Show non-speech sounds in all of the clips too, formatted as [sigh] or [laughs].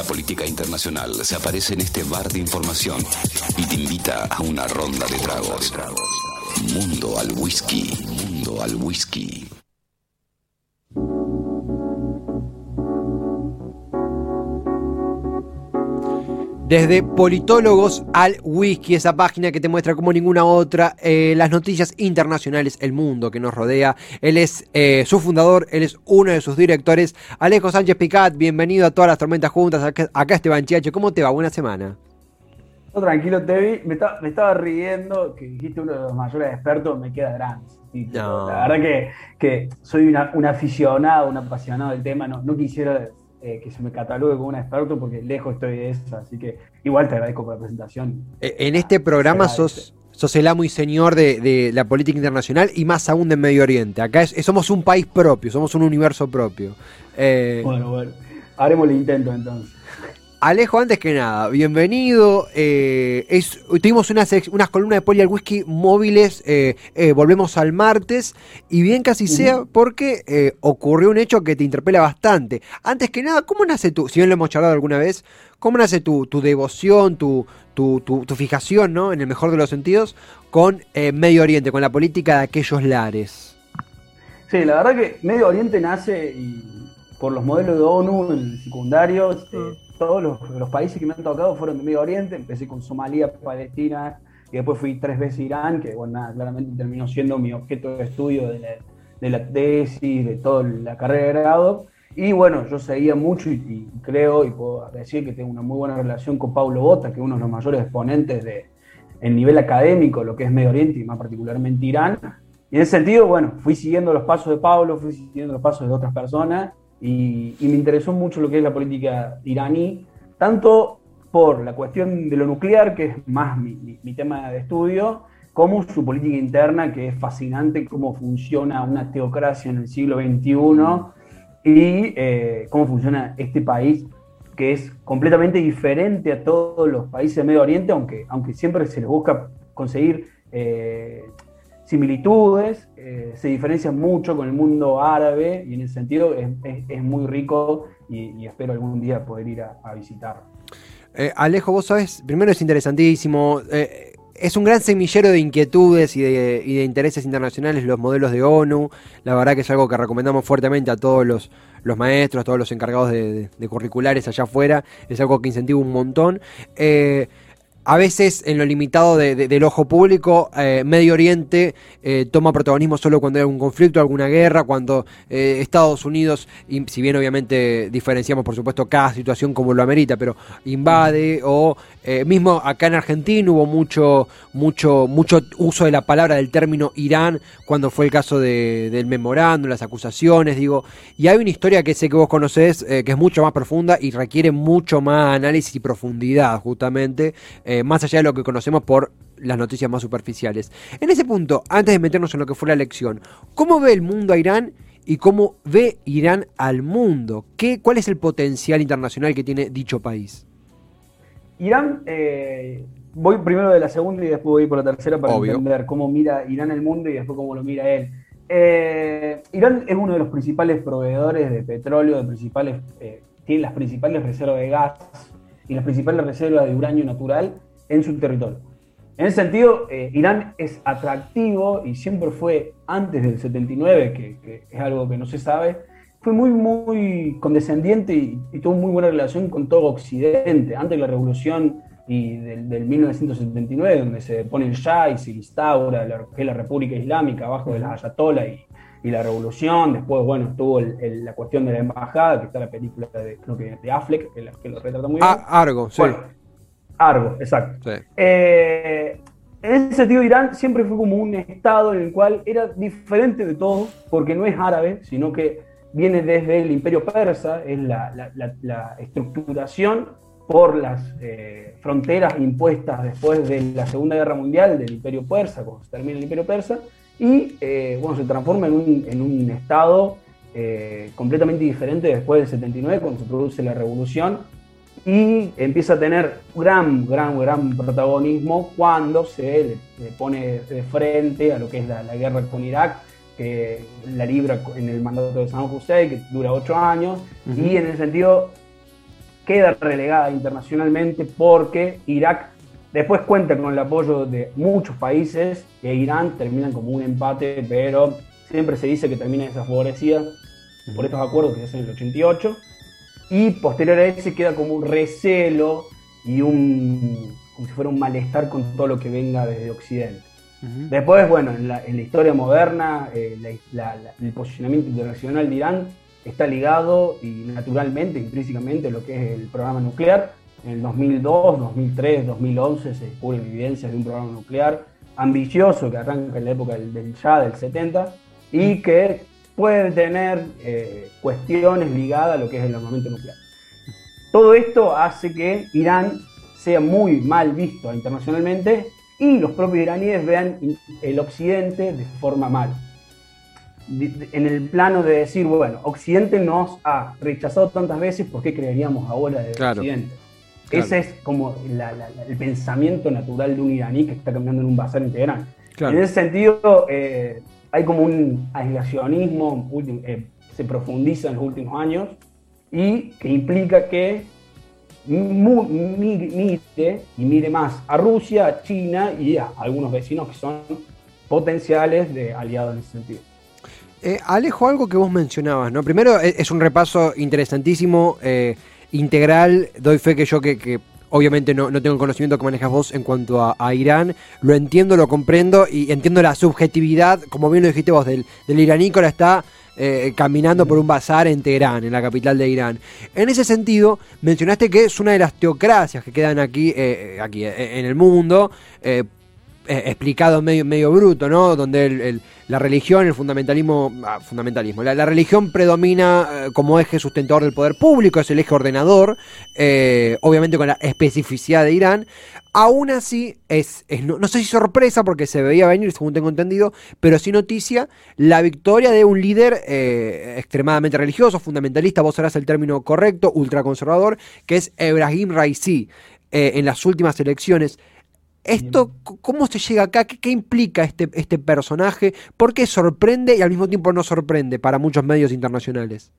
La política internacional se aparece en este bar de información y te invita a una ronda de tragos. Mundo al whisky, mundo al whisky. Desde Politólogos al Whisky, esa página que te muestra como ninguna otra eh, las noticias internacionales, el mundo que nos rodea. Él es eh, su fundador, él es uno de sus directores. Alejo Sánchez Picat, bienvenido a todas las tormentas juntas. Acá, acá Esteban Chiacho, ¿cómo te va? Buena semana. No, tranquilo, Tevi. Me, me, estaba riendo que dijiste uno de los mayores expertos, me queda grande. La verdad que, que soy una, un aficionado, un apasionado del tema. No, no quisiera eh, que se me catalogue como un experto porque lejos estoy de eso, así que igual te agradezco por la presentación. Eh, en este programa sos, sos el amo y señor de, la política internacional y más aún de Medio Oriente. Acá somos un país propio, somos un universo propio. Eh, bueno, bueno, haremos el intento entonces. Alejo, antes que nada, bienvenido. Eh, tuvimos unas, unas columnas de Poli al Whisky móviles, eh, eh, volvemos al martes, y bien casi sea porque ocurrió un hecho que te interpela bastante. Antes que nada, ¿cómo nace tu, si bien lo hemos charlado alguna vez, cómo nace tu, devoción, tu, tu, tu, fijación, ¿no? en el mejor de los sentidos, con Medio Oriente, con la política de aquellos lares? Sí, la verdad que Medio Oriente nace por los modelos de ONU en el secundario. Todos los, países que me han tocado fueron de Medio Oriente. Empecé con Somalia, Palestina, y después fui tres veces a Irán, que bueno, claramente terminó siendo mi objeto de estudio de la, tesis, de toda la carrera de grado. Y bueno, yo seguía mucho y, creo y puedo decir que tengo una muy buena relación con Pablo Bota, que es uno de los mayores exponentes de, en nivel académico, lo que es Medio Oriente y más particularmente Irán. Y en ese sentido, bueno, fui siguiendo los pasos de Pablo, fui siguiendo los pasos de otras personas y, me interesó mucho lo que es la política iraní, tanto por la cuestión de lo nuclear, que es más mi, tema de estudio, como su política interna, que es fascinante, cómo funciona una teocracia en el siglo XXI y eh, cómo funciona este país, que es completamente diferente a todos los países de Medio Oriente, aunque, aunque siempre se les busca conseguir eh, similitudes, eh, se diferencian mucho con el mundo árabe y en ese sentido es, muy rico y, espero algún día poder ir a, visitar. Eh, Alejo, vos sabés, primero es interesantísimo, eh, es un gran semillero de inquietudes y de, intereses internacionales los modelos de ONU, la verdad que es algo que recomendamos fuertemente a todos los, maestros, a todos los encargados de, curriculares allá afuera, es algo que incentiva un montón a veces en lo limitado del ojo público, eh, Medio Oriente eh, toma protagonismo solo cuando hay algún conflicto, alguna guerra, cuando eh, Estados Unidos, si bien obviamente diferenciamos por supuesto cada situación como lo amerita, pero invade o mismo acá en Argentina hubo mucho, mucho, mucho uso de la palabra del término Irán cuando fue el caso del memorándum, las acusaciones, digo, y hay una historia que sé que vos conocés que es mucho más profunda y requiere mucho más análisis y profundidad justamente. Eh, más allá de lo que conocemos por las noticias más superficiales. En ese punto, antes de meternos en lo que fue la elección, ¿cómo ve el mundo a Irán y cómo ve Irán al mundo? ¿Qué, ¿Cuál es el potencial internacional que tiene dicho país? Irán, eh, voy primero de la segunda y después voy por la tercera para entender cómo mira Irán el mundo y después cómo lo mira él. Eh, Irán es uno de los principales proveedores de petróleo, de principales, tiene las principales reservas de gas y las principales reservas de uranio natural en su territorio. En ese sentido, eh, Irán es atractivo y siempre fue, antes del 79, que, es algo que no se sabe, fue muy, muy condescendiente y, tuvo muy buena relación con todo Occidente. Antes de la revolución y del, 1979, donde se pone el Shah y se instaura la, que la República Islámica abajo de la Ayatollah y, y la revolución. Después, bueno, estuvo la cuestión de la embajada, que está la película de, creo que de Affleck, que, lo retrata muy bien. Ah, Argo, sí. Argo, exacto. Eh, en ese sentido, Irán siempre fue como un estado en el cual era diferente de todo, porque no es árabe, sino que viene desde el imperio persa, es la, estructuración por las eh, fronteras impuestas después de la Segunda Guerra Mundial del imperio persa, cuando se termina el imperio persa, y eh, bueno, se transforma en un, en un estado eh, completamente diferente después del 79, cuando se produce la revolución, y empieza a tener gran, gran, gran protagonismo cuando se le, pone de frente a lo que es la, guerra con Irak, que la libra en el mandato de Saddam Hussein, que dura ocho años, y en el sentido queda relegada internacionalmente porque Irak después cuenta con el apoyo de muchos países e Irán terminan como un empate, pero siempre se dice que termina desfavorecida por estos acuerdos que se hacen en el 88 y posterior a ese queda como un recelo y un como si fuera un malestar con todo lo que venga desde Occidente. Después, bueno, en la, historia moderna, eh, el posicionamiento internacional de Irán está ligado y naturalmente, intrínsecamente, lo que es el programa nuclear. En el 2002, 2003, 2011 se descubren evidencias de un programa nuclear ambicioso que arranca en la época del, del Shah, del 70, y que puede tener eh, cuestiones ligadas a lo que es el armamento nuclear. Todo esto hace que Irán sea muy mal visto internacionalmente y los propios iraníes vean el occidente de forma mal. En el plano de decir, bueno, Occidente nos ha rechazado tantas veces, ¿por qué creeríamos ahora de Occidente? Ese es como el pensamiento natural de un iraní que está cambiando en un bazar en Teherán. En ese sentido, eh, hay como un aislacionismo, eh, se profundiza en los últimos años y que implica que mire y mire más a Rusia, a China y a algunos vecinos que son potenciales de aliados en ese sentido. Eh, Alejo, algo que vos mencionabas, ¿no? Primero e, es un repaso interesantísimo, eh, integral, doy fe que yo que, obviamente no, tengo el conocimiento que manejas vos en cuanto a, Irán, lo entiendo, lo comprendo y entiendo la subjetividad, como bien lo dijiste vos, del, del iraní que ahora está eh, caminando por un bazar en Teherán, en la capital de Irán. En ese sentido, mencionaste que es una de las teocracias que quedan aquí, eh, aquí eh, en el mundo, explicado medio, medio bruto, ¿no? Donde la religión, el fundamentalismo, ah, fundamentalismo, la, religión predomina como eje sustentador del poder público, es el eje ordenador, obviamente con la especificidad de Irán. Aún así, es, no, sé si sorpresa porque se veía venir, según tengo entendido, pero sí noticia la victoria de un líder eh, extremadamente religioso, fundamentalista, vos harás el término correcto, ultraconservador, que es Ebrahim Raisi, eh, en las últimas elecciones. ¿Esto cómo se llega acá? ¿Qué, implica este, este personaje? ¿Por qué sorprende y al mismo tiempo no sorprende para muchos medios internacionales?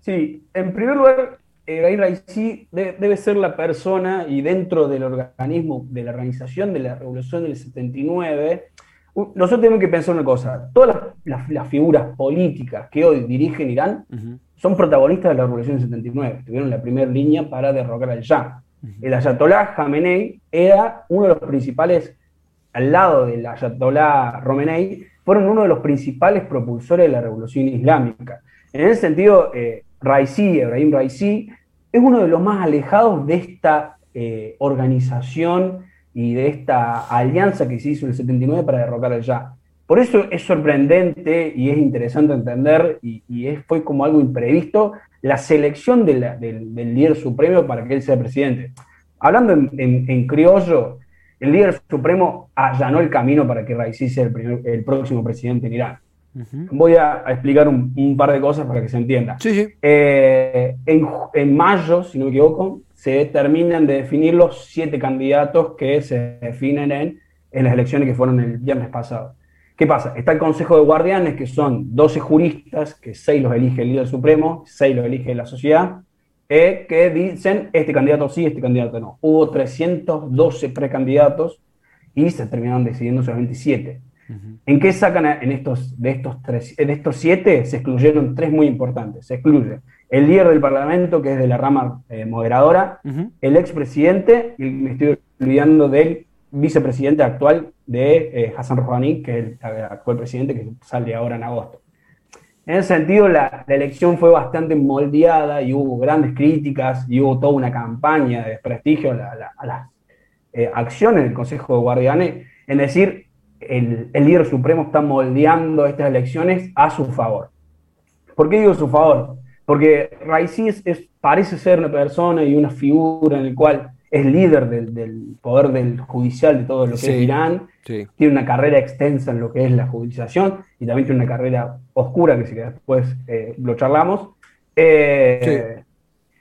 Sí, en primer lugar, Ibrahim Raisi debe ser la persona y dentro del organismo, de la organización de la revolución del 79, nosotros tenemos que pensar una cosa, todas las, figuras políticas que hoy dirigen Irán son protagonistas de la revolución del 79, tuvieron la primera línea para derrocar al Shah. El Ayatollah Khamenei era uno de los principales, al lado del Ayatollah Romenei, fueron uno de los principales propulsores de la revolución islámica. En ese sentido, eh, Raisi, Ibrahim Raisi, es uno de los más alejados de esta eh, organización y de esta alianza que se hizo en el 79 para derrocar al Ya. Por eso es sorprendente y es interesante entender, y, fue como algo imprevisto, la selección del, líder supremo para que él sea presidente. Hablando en, criollo, el líder supremo allanó el camino para que Raisi sea el, el próximo presidente en Irán. Voy a, explicar un, par de cosas para que se entienda. Eh, en, mayo, si no me equivoco, se terminan de definir los siete candidatos que se definen en, en las elecciones que fueron el viernes pasado. ¿Qué pasa? Está el Consejo de Guardianes, que son 12 juristas, que 6 los elige el líder supremo, 6 los elige la sociedad, eh, que dicen este candidato sí, este candidato no. Hubo 312 precandidatos y se terminaron decidiendo solamente 7. ¿En qué sacan en estos, de estos, tres, en estos siete? Se excluyeron tres muy importantes. Se excluye el líder del Parlamento, que es de la rama eh, moderadora, el expresidente, y me estoy olvidando del vicepresidente actual de eh, Hassan Rouhani, que es el actual presidente que sale ahora en agosto. En ese sentido, la, elección fue bastante moldeada y hubo grandes críticas y hubo toda una campaña de desprestigio a, las eh, acciones del Consejo de Guardianes, en decir, el, líder supremo está moldeando estas elecciones a su favor. ¿Por qué digo su favor? Porque Raisi es, parece ser una persona y una figura en el cual es líder del, poder del judicial de todo lo que es Irán, tiene una carrera extensa en lo que es la judicialización y también tiene una carrera oscura que si después eh, lo charlamos. Eh,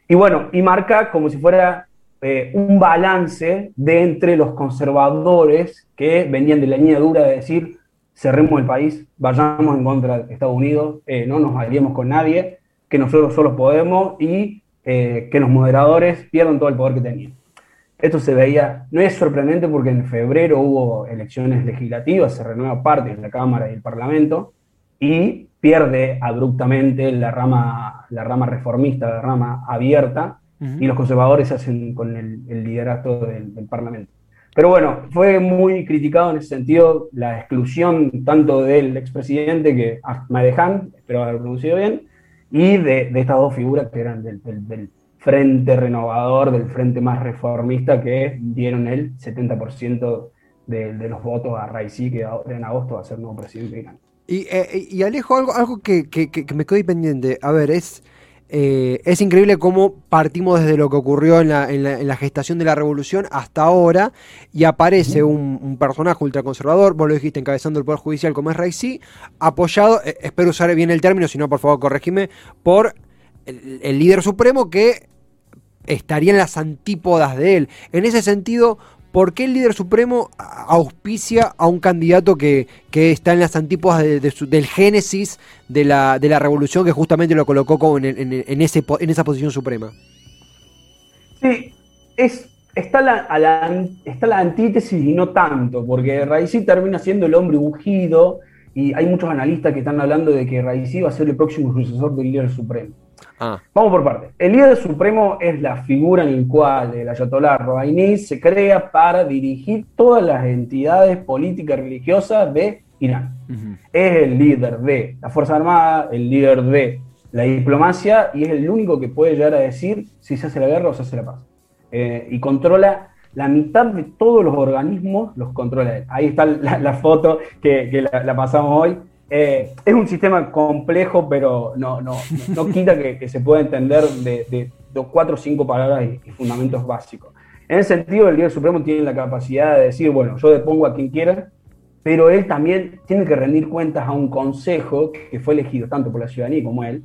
y bueno, y marca como si fuera eh, un balance de entre los conservadores que venían de la línea dura de decir cerremos el país, vayamos en contra de Estados Unidos, no nos aliemos con nadie, que nosotros solo podemos y que los moderadores pierdan todo el poder que tenían. Esto se veía, no es sorprendente porque en febrero hubo elecciones legislativas, se renueva parte de la Cámara y el Parlamento, y pierde abruptamente la rama, la rama reformista, la rama abierta, y los conservadores se hacen con el, liderazgo del, Parlamento. Pero bueno, fue muy criticado en ese sentido la exclusión tanto del expresidente, que Madejan, espero haber pronunciado bien, y de, estas dos figuras que eran del, frente renovador, del frente más reformista, que dieron el 70% de, los votos a Raisi, que en agosto va a ser nuevo presidente de eh, y Alejo, algo, algo que, me quedó pendiente. A ver, es, eh, es increíble cómo partimos desde lo que ocurrió en la, en, la, gestación de la revolución hasta ahora y aparece un, personaje ultraconservador, vos lo dijiste, encabezando el Poder Judicial como es Raisi, apoyado, eh, espero usar bien el término, si no, por favor, corregime, por el líder supremo que estaría en las antípodas de él. En ese sentido, ¿por qué el líder supremo auspicia a un candidato que, está en las antípodas del génesis de la, de la revolución que justamente lo colocó en, en, ese, en esa posición suprema? Sí, es, está, la, está la antítesis y no tanto, porque Raisi termina siendo el hombre ungido y hay muchos analistas que están hablando de que Raisi va a ser el próximo sucesor del líder supremo. Ah. Vamos por parte. El líder supremo es la figura en la cual el Ayatollah Rouhani se crea para dirigir todas las entidades políticas y religiosas de Irán. Es el líder de la Fuerza Armada, el líder de la diplomacia y es el único que puede llegar a decir si se hace la guerra o se hace la paz. Eh, y controla la mitad de todos los organismos, los controla él. Ahí está la, foto que, la pasamos hoy. Eh, es un sistema complejo, pero no, no, no, quita que, se pueda entender de, dos, cuatro o cinco palabras y, fundamentos básicos. En ese sentido, el líder supremo tiene la capacidad de decir, bueno, yo depongo a quien quiera, pero él también tiene que rendir cuentas a un consejo que fue elegido tanto por la ciudadanía como él,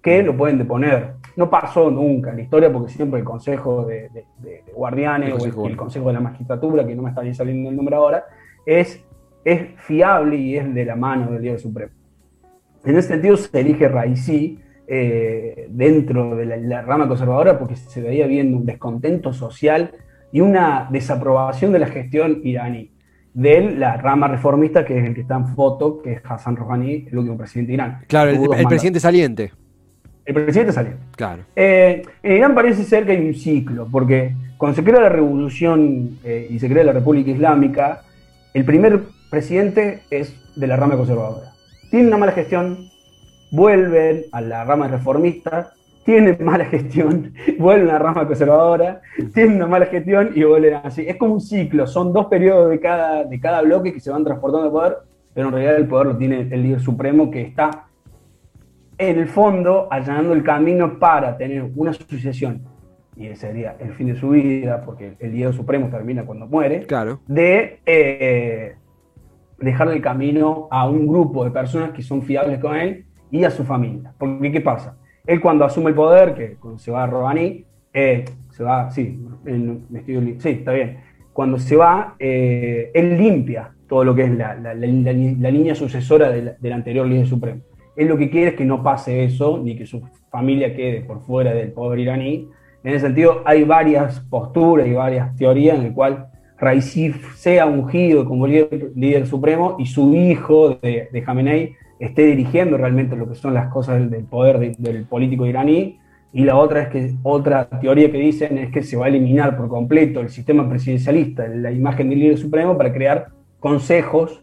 que lo pueden deponer. No pasó nunca en la historia porque siempre el consejo de, guardianes o el, consejo de la magistratura, que no me está bien saliendo el nombre ahora, es es fiable y es de la mano del líder supremo. En ese sentido se elige Raisi eh, dentro de la, rama conservadora porque se veía viendo un descontento social y una desaprobación de la gestión iraní de la rama reformista, que es el que está en foto, que es Hassan Rouhani, el último presidente de Irán. Claro, el, presidente saliente. El presidente saliente. Claro. Eh, en Irán parece ser que hay un ciclo, porque cuando se crea la revolución eh, y se crea la República Islámica, el primer presidente es de la rama conservadora. Tiene una mala gestión, vuelven a la rama reformista, tienen mala [laughs] gestión, vuelven a la rama conservadora, tienen una mala gestión y vuelven así. Es como un ciclo, son dos periodos de cada, de cada bloque que se van transportando de poder, pero en realidad el poder lo tiene el líder supremo que está en el fondo allanando el camino para tener una sucesión, y ese sería el fin de su vida, porque el líder supremo termina cuando muere, claro. de eh, dejarle el camino a un grupo de personas que son fiables con él y a su familia. Porque, ¿qué pasa? Él cuando asume el poder, que cuando se va a Robani, eh, se va, sí, sí, está bien. Cuando se va, eh, él limpia todo lo que es la, la, línea sucesora del, anterior líder supremo. Él lo que quiere es que no pase eso, ni que su familia quede por fuera del poder iraní. En ese sentido, hay varias posturas y varias teorías en las cuales Raisi sea ungido como líder, supremo y su hijo de, de Jamenei esté dirigiendo realmente lo que son las cosas del, poder del político iraní. Y la otra es que otra teoría que dicen es que se va a eliminar por completo el sistema presidencialista, la imagen del líder supremo, para crear consejos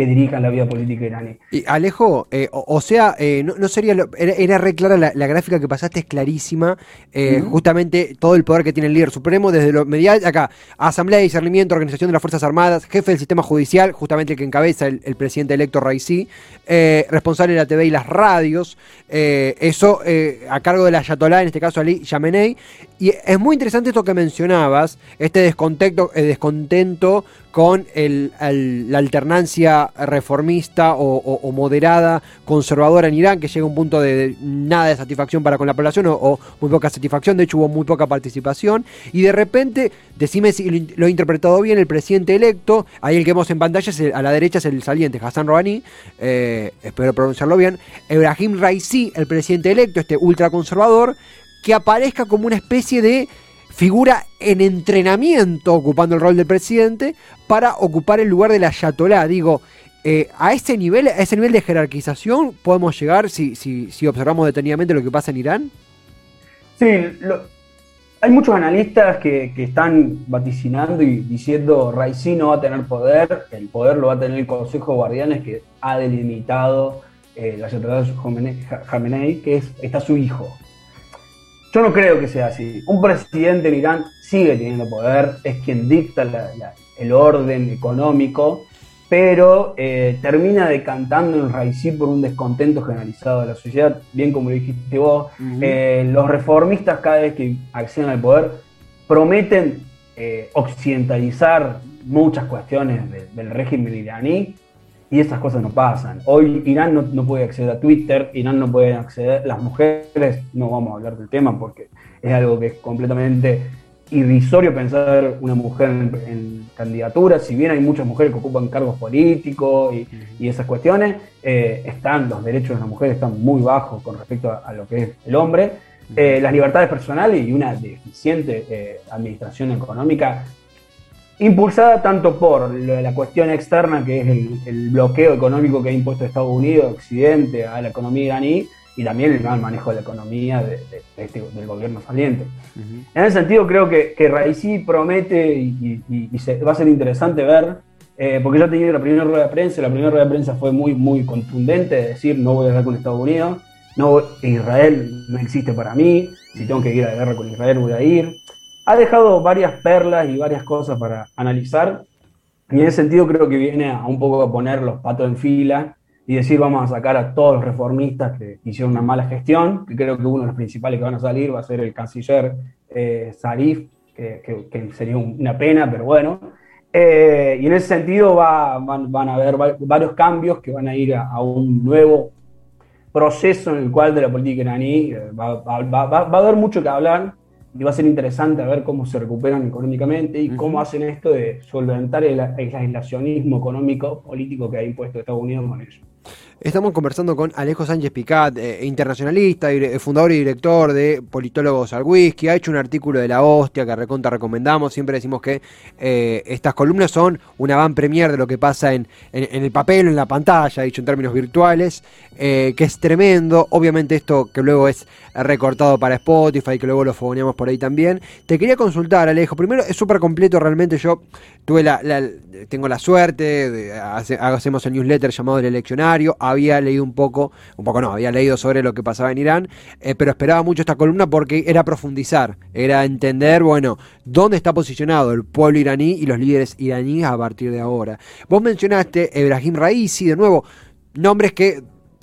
que dirijan la vida política iraní. Y Alejo, eh, o, sea, eh, no, sería, era, re clara la, gráfica que pasaste, es clarísima, eh, justamente todo el poder que tiene el líder supremo, desde lo medial, acá, Asamblea de Discernimiento, Organización de las Fuerzas Armadas, jefe del sistema judicial, justamente el que encabeza el, presidente electo Raisi, responsable de la TV y las radios, eso a cargo de la Ayatollah, en este caso Ali Yamenei, y es muy interesante esto que mencionabas, este descontento, descontento con la alternancia reformista o, moderada, conservadora en Irán, que llega a un punto de, nada de satisfacción para con la población o, muy poca satisfacción, de hecho hubo muy poca participación, y de repente, decime si lo, he interpretado bien, el presidente electo, ahí el que vemos en pantalla a la derecha es el saliente, Hassan Rouhani, eh, espero pronunciarlo bien, Ebrahim Raisi, el presidente electo, este ultraconservador, que aparezca como una especie de figura en entrenamiento ocupando el rol del presidente para ocupar el lugar de la Ayatolá. Digo, eh, a ese nivel, a ese nivel de jerarquización podemos llegar si, si, si observamos detenidamente lo que pasa en Irán. Sí, hay muchos analistas que, están vaticinando y diciendo Raisi no va a tener poder, el poder lo va a tener el Consejo de Guardianes que ha delimitado eh, la Ayatollah Khamenei, que es, está su hijo. Yo no creo que sea así. Un presidente en Irán sigue teniendo poder, es quien dicta el orden económico, pero eh, termina decantando en Raisi por un descontento generalizado de la sociedad, bien como lo dijiste vos. Eh, los reformistas cada vez que acceden al poder prometen eh, occidentalizar muchas cuestiones del régimen iraní y esas cosas no pasan. Hoy Irán no, puede acceder a Twitter, Irán no puede acceder, las mujeres, no vamos a hablar del tema porque es algo que es completamente irrisorio pensar una mujer en, candidatura, si bien hay muchas mujeres que ocupan cargos políticos y, esas cuestiones, eh, están, los derechos de las mujeres están muy bajos con respecto a, lo que es el hombre. Eh, las libertades personales y una deficiente eh, administración económica impulsada tanto por la cuestión externa, que es el, bloqueo económico que ha impuesto Estados Unidos, Occidente, a la economía iraní, y también el mal manejo de la economía este, del gobierno saliente. En ese sentido, creo que, que Raisi promete y, va a ser interesante ver, eh, porque yo tenido la primera rueda de prensa, la primera rueda de prensa fue muy, muy contundente, de decir, no voy a hablar con Estados Unidos, no, Israel no existe para mí, si tengo que ir a la guerra con Israel voy a ir ha dejado varias perlas y varias cosas para analizar. Y en ese sentido creo que viene a un poco a poner los patos en fila y decir vamos a sacar a todos los reformistas que hicieron una mala gestión, que creo que uno de los principales que van a salir va a ser el canciller eh, Zarif, que, sería una pena, pero bueno. Eh, y en ese sentido va, van, a haber varios cambios que van a ir a, un nuevo proceso en el cual de la política iraní eh, va, va, va, a haber mucho que hablar y va a ser interesante ver cómo se recuperan económicamente y cómo hacen esto de solventar el, el aislacionismo económico político que ha impuesto Estados Unidos con ellos. Estamos conversando con Alejo Sánchez Picat, eh, internacionalista, eh, fundador y director de Politólogos al Whisky. Ha hecho un artículo de la hostia que recontra recomendamos. Siempre decimos que eh, estas columnas son una van premier de lo que pasa en, el papel, en la pantalla, dicho en términos virtuales, que es tremendo. Obviamente esto que luego es recortado para Spotify, que luego lo fogoneamos por ahí también. Te quería consultar, Alejo. Primero, es súper completo realmente. Yo tuve la, tengo la suerte, de, hacemos el newsletter llamado El Eleccionario había leído un poco, un poco no, había leído sobre lo que pasaba en Irán, eh, pero esperaba mucho esta columna porque era profundizar, era entender, bueno, dónde está posicionado el pueblo iraní y los líderes iraníes a partir de ahora. Vos mencionaste Ebrahim Raisi, de nuevo, nombres que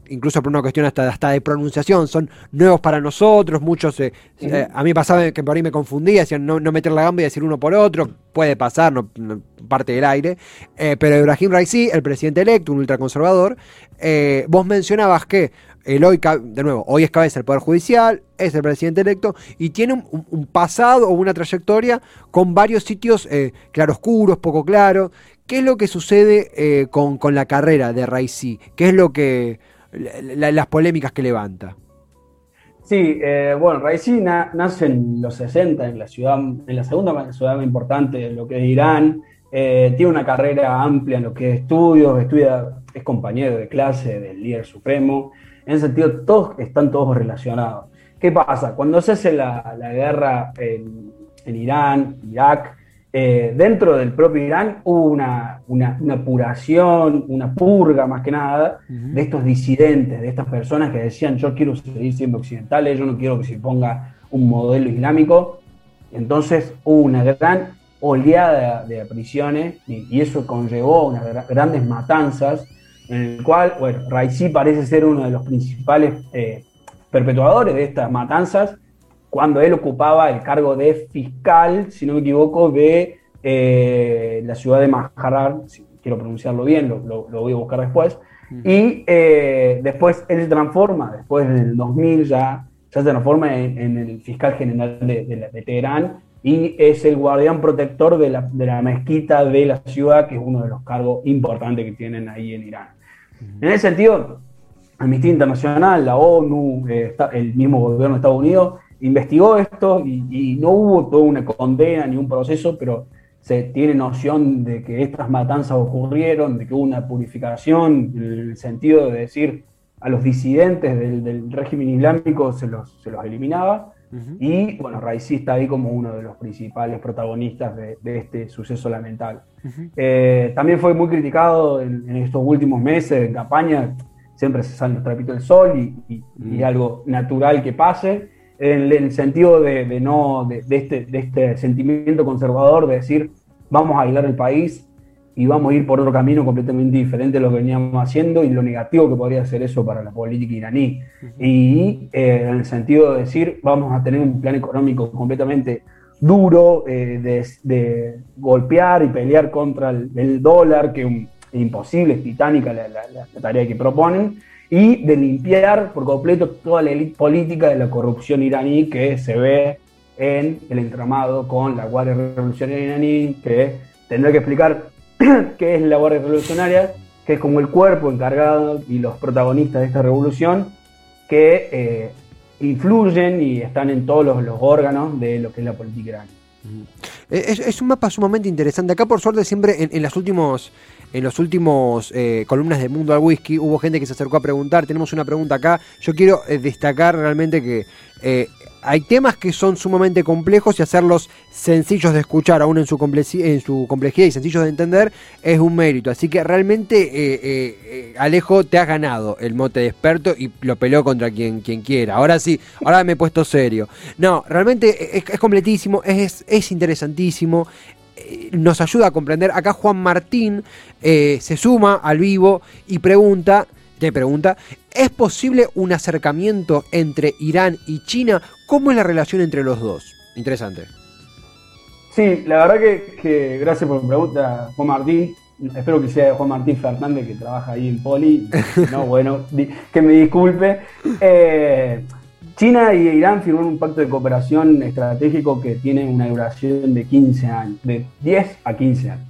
incluso por una cuestión hasta, hasta de pronunciación, son nuevos para nosotros, muchos, eh, eh, a mí pasaba que por ahí me confundía, decían no, meter la gamba y decir uno por otro, puede pasar, no, parte del aire, eh, pero Ibrahim Raisi, el presidente electo, un ultraconservador, vos mencionabas que el hoy, de nuevo, hoy es cabeza del Poder Judicial, es el presidente electo y tiene un, pasado o una trayectoria con varios sitios claroscuros, poco claros. ¿Qué es lo que sucede con, con, la carrera de Raisi? ¿Qué es lo que, las polémicas que levanta. Sí, eh, bueno, Raisi nace en los 60 en la ciudad, en la segunda ciudad más importante de lo que es Irán. Eh, tiene una carrera amplia en lo que es estudios, estudia, es compañero de clase del líder supremo. En ese sentido, todos están todos relacionados. ¿Qué pasa? Cuando se hace la, guerra en, en Irán, Irak, eh, dentro del propio Irán hubo una, una, apuración, una purga más que nada, de estos disidentes, de estas personas que decían yo quiero seguir siendo occidentales, yo no quiero que se ponga un modelo islámico. Entonces hubo una gran oleada de, prisiones y, eso conllevó unas grandes matanzas, en el cual, bueno, Raisi parece ser uno de los principales eh, perpetuadores de estas matanzas cuando él ocupaba el cargo de fiscal, si no me equivoco, de eh, la ciudad de Maharar, si quiero pronunciarlo bien, lo, voy a buscar después. Y eh, después él se transforma, después del 2000 ya, ya se transforma en, el fiscal general de, Teherán y es el guardián protector de la, de la, mezquita de la ciudad, que es uno de los cargos importantes que tienen ahí en Irán. En ese sentido, Amnistía Internacional, la ONU, eh, el mismo gobierno de Estados Unidos, investigó esto y, no hubo toda una condena ni un proceso, pero se tiene noción de que estas matanzas ocurrieron, de que hubo una purificación, en el sentido de decir a los disidentes del, régimen islámico se los, se los eliminaba. Y bueno, Raisi está ahí como uno de los principales protagonistas de, este suceso lamentable. Eh, también fue muy criticado en, estos últimos meses en campaña, siempre se sale los trapitos del sol y, y, algo natural que pase, en, el sentido de, no, de, este, de este sentimiento conservador de decir vamos a aislar el país y vamos a ir por otro camino completamente diferente a lo que veníamos haciendo y lo negativo que podría ser eso para la política iraní. Y eh, en el sentido de decir, vamos a tener un plan económico completamente duro, eh, de, golpear y pelear contra el, dólar, que es imposible, es titánica la, tarea que proponen, y de limpiar por completo toda la élite política de la corrupción iraní que se ve en el entramado con la Guardia Revolucionaria iraní, que tendrá que explicar [clears throat] que es la Guardia Revolucionaria, que es como el cuerpo encargado y los protagonistas de esta revolución, que eh, influyen y están en todos los, órganos de lo que es la política iraní. Es, un mapa sumamente interesante. Acá, por suerte, siempre en, en las últimos, en los últimos eh, columnas de Mundo al Whisky hubo gente que se acercó a preguntar. Tenemos una pregunta acá. Yo quiero eh, destacar realmente que hay temas que son sumamente complejos y hacerlos sencillos de escuchar, aún en su, complejidad y sencillos de entender, es un mérito. Así que realmente, eh, eh, eh, Alejo, te has ganado el mote de experto y lo peló contra quien, quien quiera. Ahora sí, ahora me he puesto serio. No, realmente es, completísimo, es interesantísimo nos ayuda a comprender. Acá Juan Martín se suma al vivo y pregunta te pregunta, ¿es posible un acercamiento entre Irán y China? ¿Cómo es la relación entre los dos? Interesante. Sí, la verdad que, gracias por la pregunta, Juan Martín. Espero que sea Juan Martín Fernández que trabaja ahí en Poli. [laughs] No, bueno, que me disculpe. Eh, China y Irán firmaron un pacto de cooperación estratégico que tiene una duración de 15 años, de 10 a 15 años.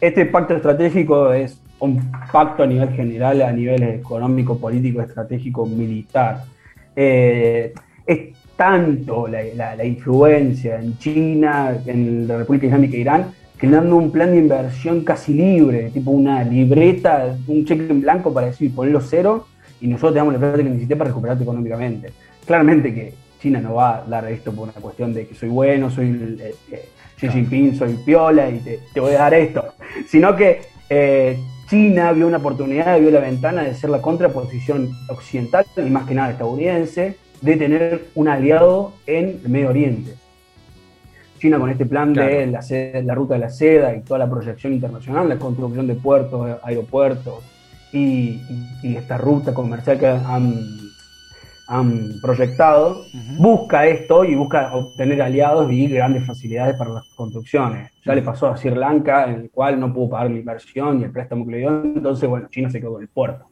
Este pacto estratégico es un pacto a nivel general, a nivel económico, político, estratégico, militar. Eh, es tanto la, influencia en China, en la República Islámica de Irán, que dando un plan de inversión casi libre, tipo una libreta, un cheque en blanco para decir ponerlo cero y nosotros tenemos la plata que necesité para recuperarte económicamente. Claramente que China no va a dar esto por una cuestión de que soy bueno, soy eh, eh, Xi Jinping, soy piola y te, voy a dar esto, sino que China vio una oportunidad, vio la ventana de ser la contraposición occidental y más que nada estadounidense, de tener un aliado en el Medio Oriente. China con este plan de la, ruta de la seda y toda la proyección internacional, la construcción de puertos, aeropuertos y esta ruta comercial que han han proyectado, busca esto y busca obtener aliados y grandes facilidades para las construcciones. Ya le pasó a Sri Lanka, en el cual no pudo pagar la inversión y el préstamo que le dio, entonces, bueno, China se quedó con el puerto.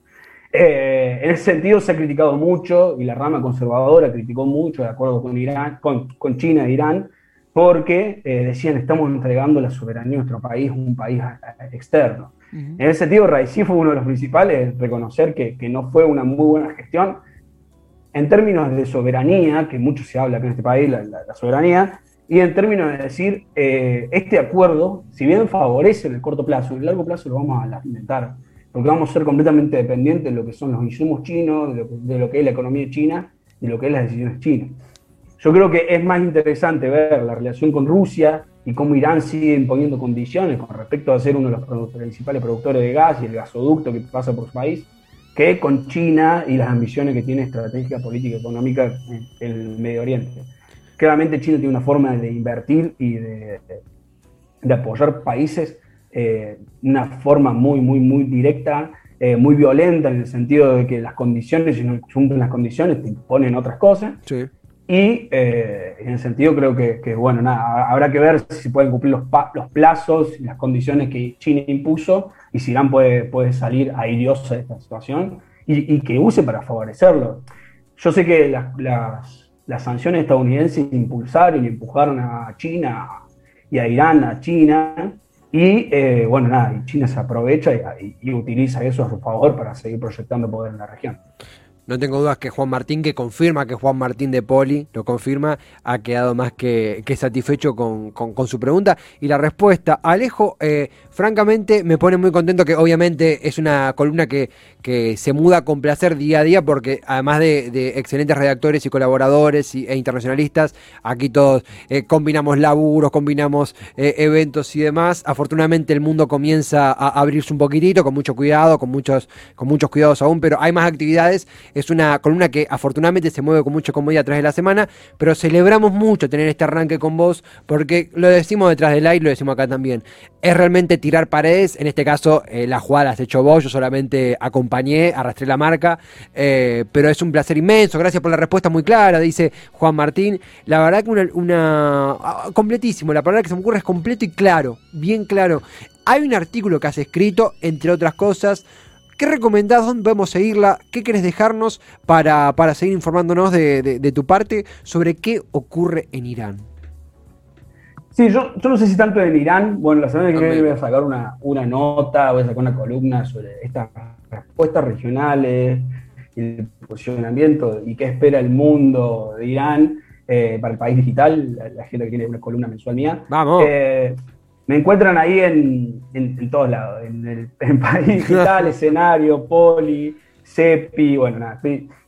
Eh, en ese sentido se ha criticado mucho y la rama conservadora criticó mucho, de acuerdo con, Irán, con, con China e Irán, porque eh, decían estamos entregando la soberanía de nuestro país, un país eh, externo. En ese sentido, Raisi fue uno de los principales, reconocer que, que no fue una muy buena gestión, en términos de soberanía, que mucho se habla acá en este país, la, soberanía, y en términos de decir, eh, este acuerdo, si bien favorece en el corto plazo, en el largo plazo lo vamos a lamentar, porque vamos a ser completamente dependientes de lo que son los insumos chinos, de lo, que es la economía china, de lo que es las decisiones chinas. Yo creo que es más interesante ver la relación con Rusia y cómo Irán sigue imponiendo condiciones con respecto a ser uno de los principales productores de gas y el gasoducto que pasa por su país, que con China y las ambiciones que tiene estratégica, política, económica en el Medio Oriente. Claramente China tiene una forma de invertir y de, apoyar países de eh, una forma muy, muy, muy directa, eh, muy violenta en el sentido de que las condiciones, si no cumplen las condiciones, te imponen otras cosas. Y eh, en el sentido creo que, bueno, nada, habrá que ver si pueden cumplir los, los plazos y las condiciones que China impuso y Irán puede, puede salir airioso de esta situación y, que use para favorecerlo. Yo sé que las, las, sanciones estadounidenses impulsaron y empujaron a China y a Irán, a China, y eh, bueno, nada, China se aprovecha y, utiliza eso a su favor para seguir proyectando poder en la región. No tengo dudas que Juan Martín, que confirma que Juan Martín de Poli, lo confirma, ha quedado más que, satisfecho con, su pregunta. Y la respuesta, Alejo, eh, francamente me pone muy contento que obviamente es una columna que, se muda con placer día a día porque además de, excelentes redactores y colaboradores e internacionalistas, aquí todos eh, combinamos laburos, combinamos eh, eventos y demás. Afortunadamente el mundo comienza a abrirse un poquitito, con mucho cuidado, con muchos, con muchos cuidados aún, pero hay más actividades es una columna que afortunadamente se mueve con mucha comodidad a través de la semana, pero celebramos mucho tener este arranque con vos porque lo decimos detrás del aire, lo decimos acá también. Es realmente tirar paredes, en este caso eh, la jugada la has hecho vos, yo solamente acompañé, arrastré la marca, eh, pero es un placer inmenso, gracias por la respuesta muy clara, dice Juan Martín. La verdad que una, una ah, completísimo, la palabra que se me ocurre es completo y claro, bien claro. Hay un artículo que has escrito, entre otras cosas, ¿Qué recomendás? ¿Dónde podemos seguirla? ¿Qué querés dejarnos para, seguir informándonos de, tu parte sobre qué ocurre en Irán? Sí, yo, yo no sé si tanto en Irán. Bueno, la semana que viene voy a sacar una, nota, voy a sacar una columna sobre estas respuestas regionales, el posicionamiento y qué espera el mundo de Irán eh, para el país digital. La, gente que tiene una columna mensual mía. Vamos. Eh, me encuentran ahí en, todos lados, en el [laughs] país digital, [laughs] escenario, poli, CEPI, bueno, nada,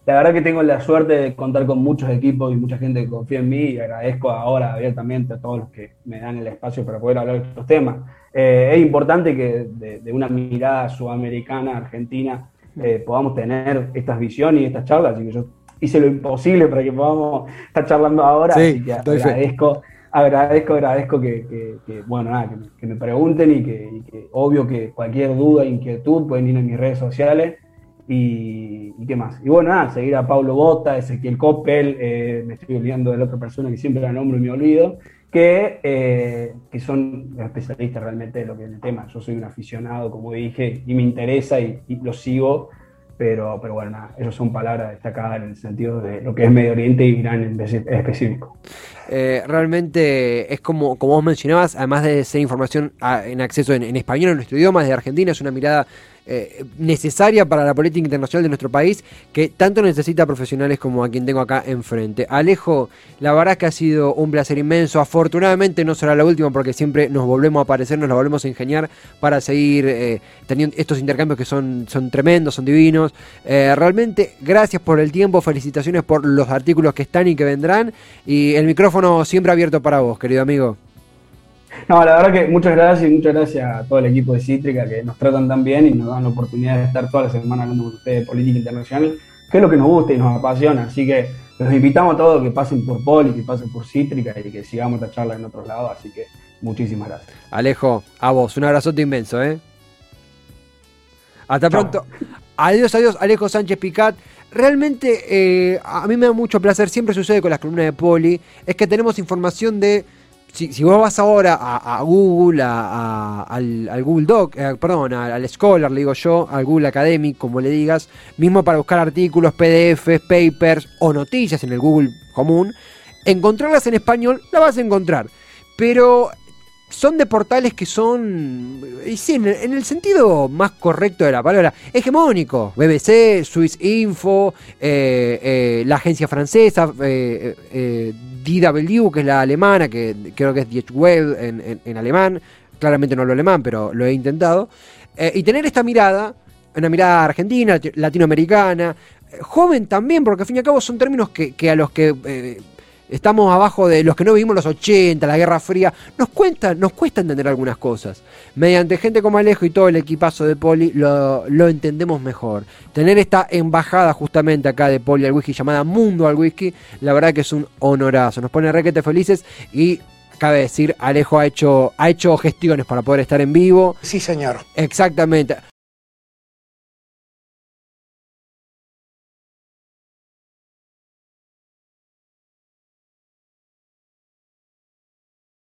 la verdad que tengo la suerte de contar con muchos equipos y mucha gente que confía en mí y agradezco ahora abiertamente a todos los que me dan el espacio para poder hablar de estos temas. Eh, es importante que de, una mirada sudamericana, argentina, eh, podamos tener estas visiones y estas charlas, así que yo hice lo imposible para que podamos estar charlando ahora, así que agradezco agradezco, agradezco que, bueno, nada, que, me, pregunten y que, obvio que cualquier duda, inquietud pueden ir en mis redes sociales y, qué más. Y bueno, nada, seguir a Pablo Bota, Ezequiel Coppel, eh, me estoy olvidando de la otra persona que siempre la nombro y me olvido, que, eh, que son especialistas realmente de lo que es el tema. Yo soy un aficionado, como dije, y me interesa y, y lo sigo pero, pero bueno, nada, eso son palabras destacadas en el sentido de lo que es Medio Oriente y Irán en específico. Eh, realmente es como, como vos mencionabas, además de ser información en acceso en, en español, en nuestro idioma, desde Argentina, es una mirada eh, necesaria para la política internacional de nuestro país, que tanto necesita profesionales como a quien tengo acá enfrente. Alejo, la verdad que ha sido un placer inmenso. Afortunadamente no será la última porque siempre nos volvemos a aparecer, nos la volvemos a ingeniar para seguir eh, teniendo estos intercambios que son, son tremendos, son divinos. Eh, realmente, gracias por el tiempo, felicitaciones por los artículos que están y que vendrán. Y el micrófono siempre abierto para vos, querido amigo. No, la verdad que muchas gracias y muchas gracias a todo el equipo de Cítrica que nos tratan tan bien y nos dan la oportunidad de estar toda la semana hablando con ustedes de política internacional, que es lo que nos gusta y nos apasiona. Así que los invitamos a todos que pasen por Poli, que pasen por Cítrica y que sigamos esta charla en otros lados. Así que muchísimas gracias. Alejo, a vos, un abrazote inmenso, ¿eh? Hasta pronto. Adiós, adiós, Alejo Sánchez Picat. Realmente eh, a mí me da mucho placer, siempre sucede con las columnas de Poli, es que tenemos información de si, vos vas ahora a, Google, al, Google Doc, eh, perdón, al, Scholar, le digo yo, al Google Academic, como le digas, mismo para buscar artículos, PDFs, papers o noticias en el Google común, encontrarlas en español, la vas a encontrar. Pero son de portales que son, y sí, en el, sentido más correcto de la palabra, hegemónico. BBC, Swiss Info, eh, eh, la agencia francesa, DW, que es la alemana, que creo que es Die Web en, alemán, claramente no lo alemán, pero lo he intentado, eh, y tener esta mirada, una mirada argentina, latinoamericana, eh, joven también, porque al fin y al cabo son términos que, a los que eh, estamos abajo de los que no vivimos los 80, la Guerra Fría, nos cuesta, nos cuesta entender algunas cosas. Mediante gente como Alejo y todo el equipazo de Poli lo, entendemos mejor. Tener esta embajada justamente acá de Poli al whisky llamada Mundo al Whisky, la verdad que es un honorazo. Nos pone requete felices y cabe decir, Alejo ha hecho, ha hecho gestiones para poder estar en vivo. Sí, señor. Exactamente.